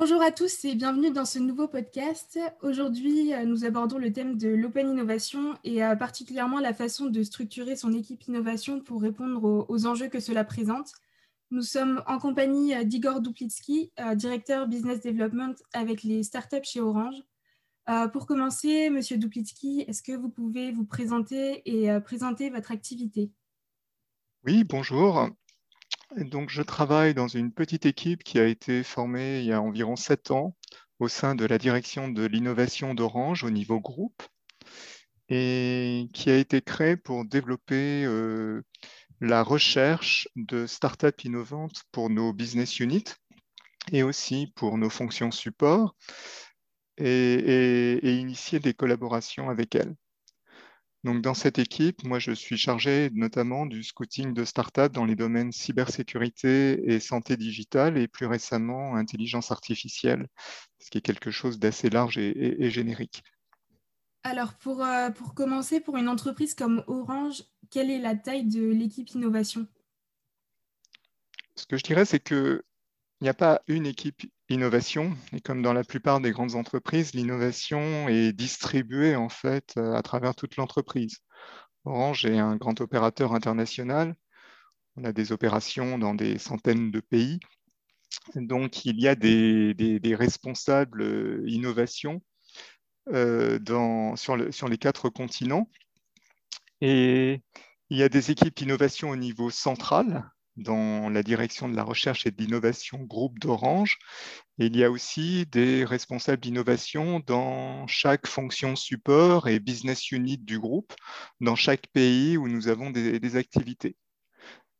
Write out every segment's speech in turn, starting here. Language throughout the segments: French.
Bonjour à tous et bienvenue dans ce nouveau podcast. Aujourd'hui, euh, nous abordons le thème de l'open innovation et euh, particulièrement la façon de structurer son équipe innovation pour répondre aux, enjeux que cela présente. Nous sommes en compagnie euh, d'Igor Duplitsky, directeur business development avec les startups chez Orange. Pour commencer, Monsieur Duplitsky, est-ce que vous pouvez vous présenter et présenter votre activité? Oui, bonjour. Donc, je travaille dans une petite équipe qui a été formée il y a environ sept ans au sein de la direction de l'innovation d'Orange au niveau groupe et qui a été créée pour développer euh, la recherche de startups innovantes pour nos business units et aussi pour nos fonctions support et initier des collaborations avec elles. Donc, dans cette équipe, moi, je suis chargé notamment du scouting de startups dans les domaines cybersécurité et santé digitale et plus récemment intelligence artificielle, ce qui est quelque chose d'assez large et, générique. Alors, pour, euh, pour commencer, pour une entreprise comme Orange, quelle est la taille de l'équipe innovation? Ce que je dirais, c'est qu'il n'y a pas une équipe innovation. Et comme dans la plupart des grandes entreprises, l'innovation est distribuée en fait euh, à travers toute l'entreprise. Orange est un grand opérateur international. On a des opérations dans des centaines de pays. Donc, il y a des, responsables euh, innovation euh, sur, sur les quatre continents. Et il y a des équipes d'innovation au niveau central, dans la direction de la recherche et de l'innovation groupe d'Orange. il y a aussi des responsables d'innovation dans chaque fonction support et business unit du groupe, dans chaque pays où nous avons des, activités.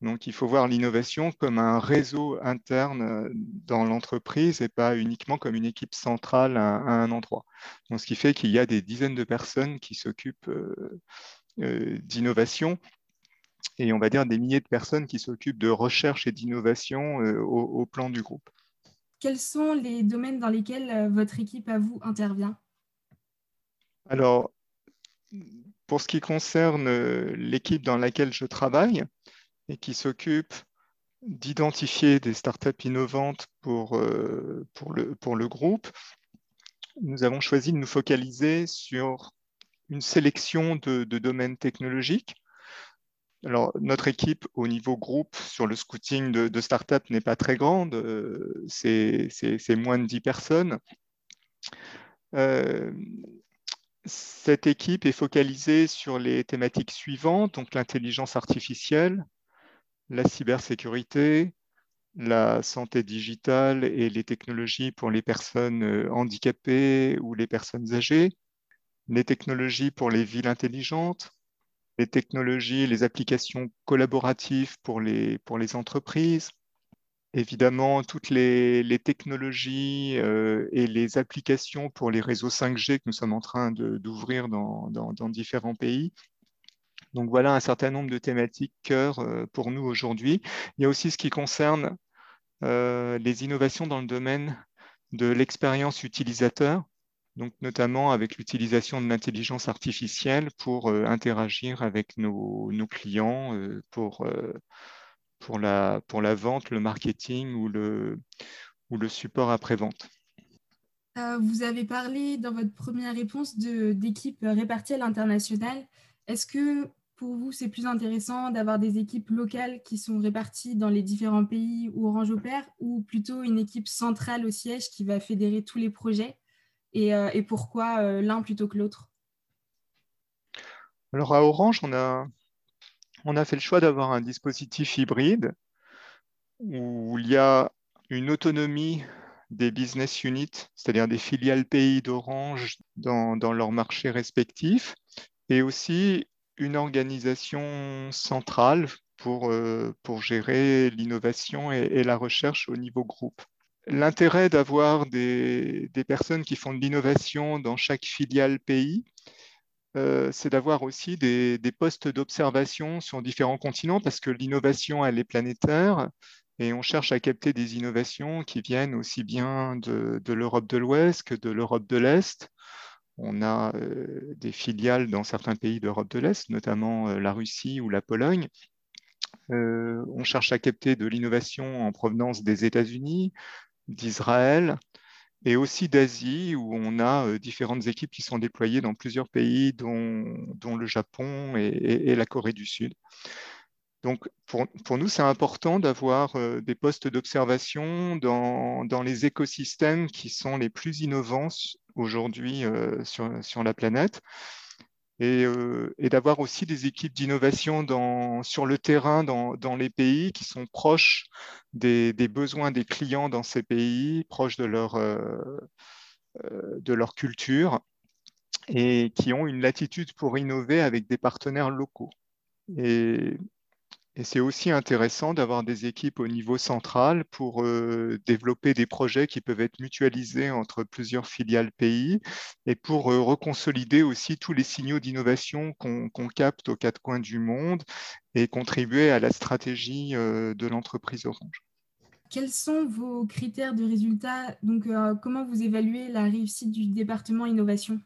Donc, il faut voir l'innovation comme un réseau interne dans l'entreprise et pas uniquement comme une équipe centrale à, un endroit. Donc, ce qui fait qu'il y a des dizaines de personnes qui s'occupent euh, euh, d'innovation et on va dire des milliers de personnes qui s'occupent de recherche et d'innovation euh, au, plan du groupe. Quels sont les domaines dans lesquels euh, votre équipe à vous intervient? Alors, pour ce qui concerne euh, l'équipe dans laquelle je travaille et qui s'occupe d'identifier des startups innovantes pour, pour, le, pour le groupe, nous avons choisi de nous focaliser sur une sélection de, de domaines technologiques alors, notre équipe au niveau groupe sur le scouting de, start-up n'est pas très grande, euh, c'est moins de 10 personnes. Euh, cette équipe est focalisée sur les thématiques suivantes, donc l'intelligence artificielle, la cybersécurité, la santé digitale et les technologies pour les personnes euh, handicapées ou les personnes âgées, les technologies pour les villes intelligentes, les technologies, les applications collaboratives pour les, pour les entreprises, évidemment toutes les, technologies euh, et les applications pour les réseaux 5G que nous sommes en train d'ouvrir dans, dans, différents pays. Donc voilà un certain nombre de thématiques cœur euh, pour nous aujourd'hui. Il y a aussi ce qui concerne euh, les innovations dans le domaine de l'expérience utilisateur donc notamment avec l'utilisation de l'intelligence artificielle pour euh, interagir avec nos, clients euh, pour, euh, pour, la, pour la vente, le marketing ou le, ou le support après-vente. vous avez parlé dans votre première réponse d'équipes réparties à l'international. Est-ce que pour vous, c'est plus intéressant d'avoir des équipes locales qui sont réparties dans les différents pays où Orange opère ou plutôt une équipe centrale au siège qui va fédérer tous les projets? Euh, et, pourquoi euh, l'un plutôt que l'autre? Alors à Orange, on a, on a fait le choix d'avoir un dispositif hybride où il y a une autonomie des business units, c'est-à-dire des filiales pays d'Orange dans, dans leurs marchés respectifs, et aussi une organisation centrale pour, euh, pour gérer l'innovation et, la recherche au niveau groupe. L'intérêt d'avoir des, personnes qui font de l'innovation dans chaque filiale pays, euh, c'est d'avoir aussi des, postes d'observation sur différents continents parce que l'innovation, elle est planétaire et on cherche à capter des innovations qui viennent aussi bien de, l'Europe de l'Ouest que de l'Europe de l'Est. On a euh, des filiales dans certains pays d'Europe de l'Est, notamment euh, la Russie ou la Pologne. on cherche à capter de l'innovation en provenance des États-Unis, d'Israël, et aussi d'Asie, où on a différentes équipes qui sont déployées dans plusieurs pays, dont, le Japon et, la Corée du Sud. Donc, pour, nous, c'est important d'avoir des postes d'observation dans, dans, les écosystèmes qui sont les plus innovants aujourd'hui sur, sur, la planète. Euh, et, d'avoir aussi des équipes d'innovation sur le terrain dans, les pays qui sont proches des, besoins des clients dans ces pays, proches de leur, euh, euh, de leur culture et qui ont une latitude pour innover avec des partenaires locaux. Et c'est aussi intéressant d'avoir des équipes au niveau central pour euh, développer des projets qui peuvent être mutualisés entre plusieurs filiales pays et pour euh, reconsolider aussi tous les signaux d'innovation qu'on capte aux quatre coins du monde et contribuer à la stratégie euh, de l'entreprise Orange. Quels sont vos critères de résultat Donc, comment vous évaluez la réussite du département innovation?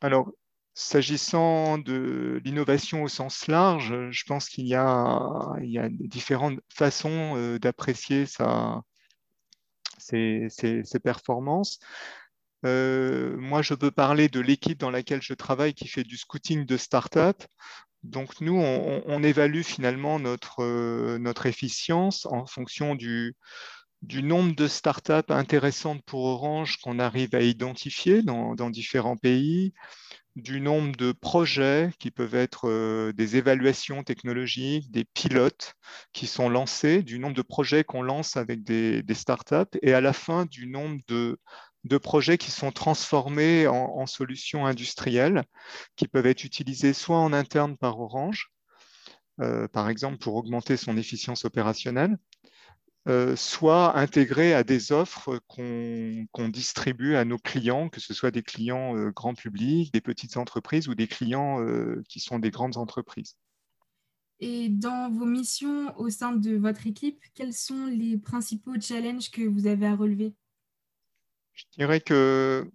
Alors, S'agissant de l'innovation au sens large, je pense qu'il y, a, différentes façons euh, d'apprécier ses, performances. Euh, moi, je peux parler de l'équipe dans laquelle je travaille qui fait du scouting de start-up. Donc, nous, on, évalue finalement notre, euh, notre efficience en fonction du, du nombre de startups intéressantes pour Orange qu'on arrive à identifier dans différents pays, du nombre de projets qui peuvent être euh, des évaluations technologiques, des pilotes qui sont lancés, du nombre de projets qu'on lance avec des, startups et à la fin du nombre de, projets qui sont transformés en, solutions industrielles qui peuvent être utilisées soit en interne par Orange, euh, par exemple pour augmenter son efficience opérationnelle, euh, soit intégrés à des offres qu'on distribue à nos clients, que ce soit des clients euh, grand public, des petites entreprises ou des clients euh, qui sont des grandes entreprises. Et dans vos missions au sein de votre équipe, quels sont les principaux challenges que vous avez à relever? Je dirais que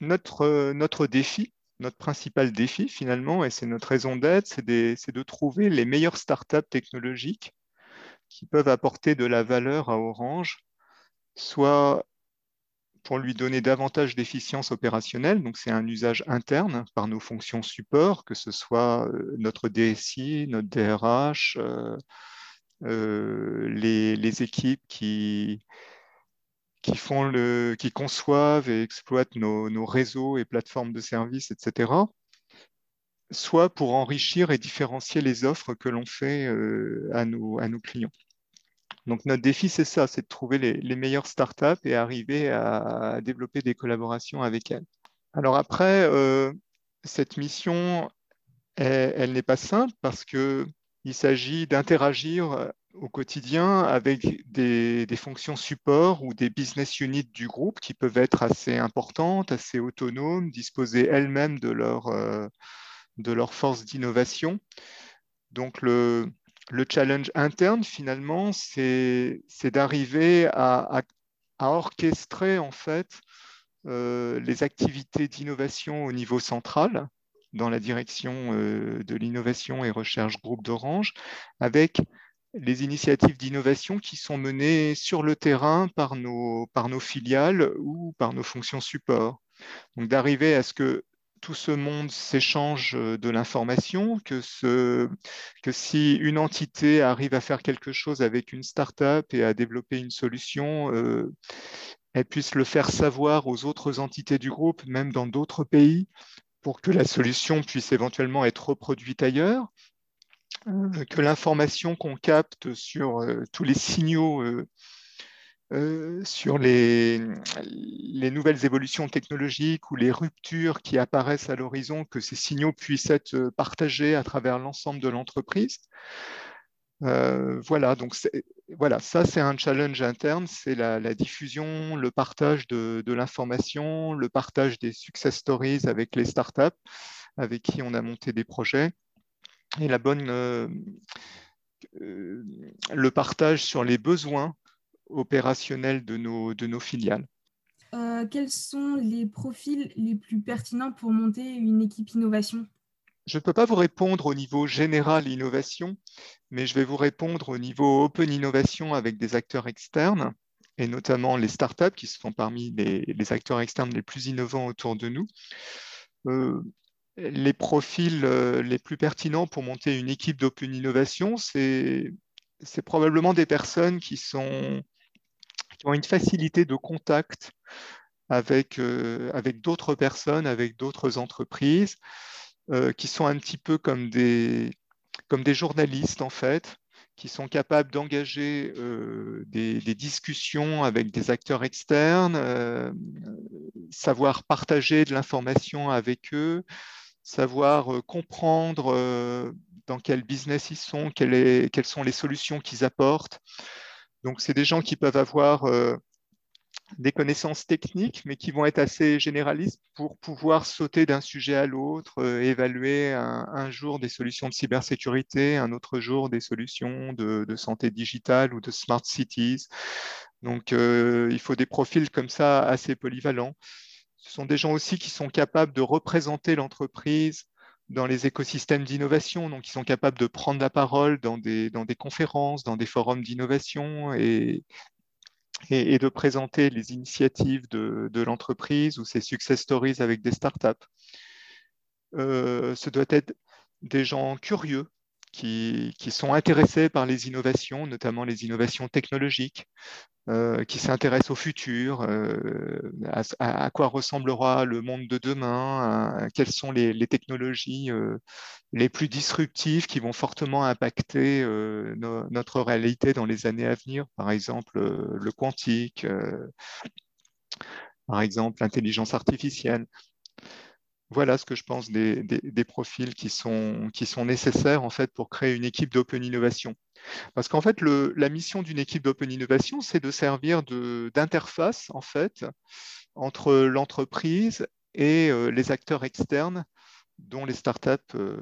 notre, notre défi, notre principal défi finalement, et c'est notre raison d'être, c'est de trouver les meilleures startups technologiques qui peuvent apporter de la valeur à Orange, soit pour lui donner davantage d'efficience opérationnelle, donc c'est un usage interne par nos fonctions support, que ce soit euh, notre DSI, notre DRH, euh, euh, les, équipes qui, qui, conçoivent et exploitent nos réseaux et plateformes de services, etc soit pour enrichir et différencier les offres que l'on fait à, nos, à nos clients. Donc notre défi, c'est ça, c'est de trouver les, meilleures startups et arriver à, développer des collaborations avec elles. Alors après, euh, cette mission, elle, n'est pas simple parce qu'il s'agit d'interagir euh, au quotidien avec des, fonctions support ou des business units du groupe qui peuvent être assez importantes, assez autonomes, disposer elles-mêmes de leur, euh, de leur force d'innovation. Donc le, le challenge interne, finalement, c'est d'arriver à, orchestrer en fait euh, les activités d'innovation au niveau central dans la direction euh, de l'innovation et recherche groupe d'Orange, avec les initiatives d'innovation qui sont menées sur le terrain par nos, par nos filiales ou par nos fonctions support. Donc d'arriver à ce que tout ce monde s'échange euh, de l'information, que, si une entité arrive à faire quelque chose avec une start-up et à développer une solution, euh, elle puisse le faire savoir aux autres entités du groupe, même dans d'autres pays, pour que la solution puisse éventuellement être reproduite ailleurs, euh, que l'information qu'on capte sur tous les signaux sur les, les, nouvelles évolutions technologiques ou les ruptures qui apparaissent à l'horizon, que ces signaux puissent être partagés à travers l'ensemble de l'entreprise. Euh, voilà, donc voilà, ça c'est un challenge interne, c'est la, diffusion, le partage de, l'information, le partage des success stories avec les startups avec qui on a monté des projets et la bonne, euh, le partage sur les besoins opérationnel de nos, de nos filiales. Euh, quels sont les profils les plus pertinents pour monter une équipe innovation? Je ne peux pas vous répondre au niveau général innovation, mais je vais vous répondre au niveau open innovation avec des acteurs externes. et notamment les startups qui sont parmi les, acteurs externes les plus innovants autour de nous. les profils les plus pertinents pour monter une équipe d'open innovation, c'est probablement des personnes qui, sont, ont une facilité de contact avec, avec d'autres personnes, avec d'autres entreprises, qui sont un petit peu comme des, comme des journalistes en fait, qui sont capables d'engager euh, des, discussions avec des acteurs externes, euh, savoir partager de l'information avec eux, savoir euh, comprendre dans quel business ils sont, quelles sont les solutions qu'ils apportent. Donc, c'est des gens qui peuvent avoir des connaissances techniques, mais qui vont être assez généralistes pour pouvoir sauter d'un sujet à l'autre, euh, évaluer un, jour des solutions de cybersécurité, un autre jour des solutions de, santé digitale ou de smart cities. Donc, euh, il faut des profils comme ça assez polyvalents. Ce sont des gens aussi qui sont capables de représenter l'entreprise dans les écosystèmes d'innovation, donc ils sont capables de prendre la parole dans des, conférences, dans des forums d'innovation et, et, de présenter les initiatives de, l'entreprise ou ses success stories avec des startups. Euh, ce doit être des gens curieux qui, sont intéressés par les innovations, notamment les innovations technologiques, euh, qui s'intéressent au futur, euh, à, quoi ressemblera le monde de demain, quelles sont les, technologies euh, les plus disruptives qui vont fortement impacter notre réalité dans les années à venir, par exemple le quantique, par exemple l'intelligence artificielle. Voilà ce que je pense des, profils qui sont, nécessaires en fait pour créer une équipe d'open innovation. Parce qu'en fait, la mission d'une équipe d'open innovation, c'est de servir d'interface en fait entre l'entreprise et euh, les acteurs externes, dont les startups. Euh.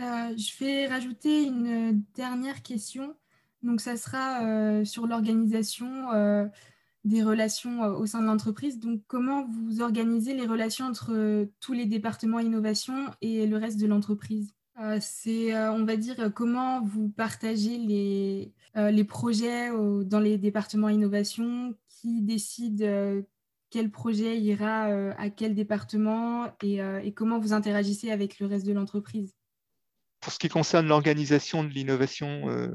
Euh, je vais rajouter une dernière question. Donc, ça sera sur l'organisation des relations au sein de l'entreprise. Donc, comment vous organisez les relations entre tous les départements innovation et le reste de l'entreprise? Euh, c'est, euh, on va dire, comment vous partagez les, euh, les projets dans les départements innovation, qui décide quel projet ira à quel département? Et, comment vous interagissez avec le reste de l'entreprise? Pour ce qui concerne l'organisation de l'innovation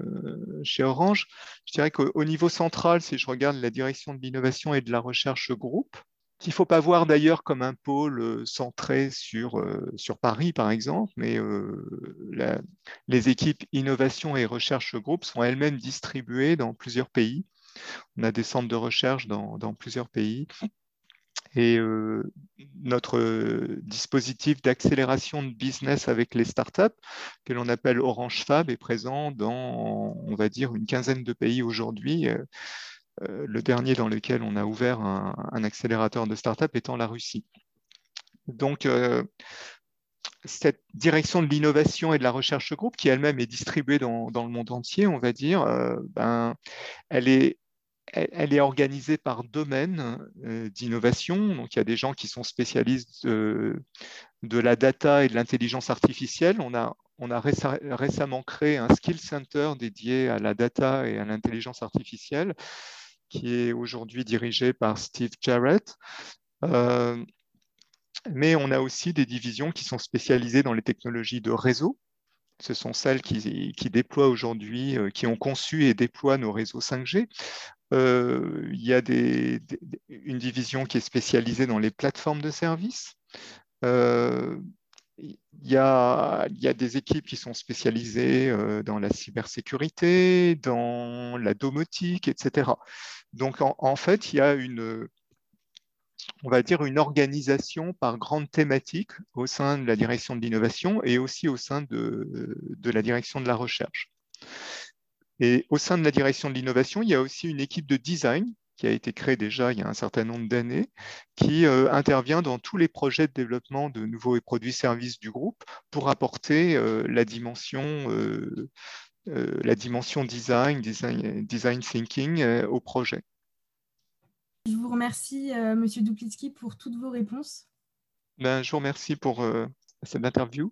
chez Orange, je dirais qu'au niveau central, si je regarde la direction de l'innovation et de la recherche groupe, qu'il ne faut pas voir d'ailleurs comme un pôle euh, centré sur, euh, sur Paris, par exemple, mais euh, les équipes innovation et recherche groupe sont elles-mêmes distribuées dans plusieurs pays. On a des centres de recherche dans, plusieurs pays. Et notre dispositif d'accélération de business avec les startups, que l'on appelle Orange Fab, est présent dans, on va dire, une quinzaine de pays aujourd'hui. Euh, le dernier dans lequel on a ouvert un, accélérateur de start-up étant la Russie. Donc, euh, cette direction de l'innovation et de la recherche groupe, qui elle-même est distribuée dans, le monde entier, on va dire, euh, ben, elle, est, elle, est organisée par domaine d'innovation. Donc, il y a des gens qui sont spécialistes de, la data et de l'intelligence artificielle. On a, on a récemment créé un skill center dédié à la data et à l'intelligence artificielle qui est aujourd'hui dirigé par Steve Jarrett. Euh, mais on a aussi des divisions qui sont spécialisées dans les technologies de réseau. Ce sont celles qui, déploient aujourd'hui, euh, qui ont conçu et déploient nos réseaux 5G. Euh, il y a une division qui est spécialisée dans les plateformes de services. a, il y, a, des équipes qui sont spécialisées dans la cybersécurité, dans la domotique, etc. Donc, en, fait, il y a une, on va dire, une organisation par grande thématique au sein de la direction de l'innovation et aussi au sein de, la direction de la recherche. Et au sein de la direction de l'innovation, il y a aussi une équipe de design qui a été créée déjà il y a un certain nombre d'années, qui euh, intervient dans tous les projets de développement de nouveaux produits services du groupe pour apporter euh, la dimension euh, la dimension design, design, thinking au projet. Je vous remercie, euh, Monsieur Duplitsky, pour toutes vos réponses. Ben, je vous remercie pour cette interview.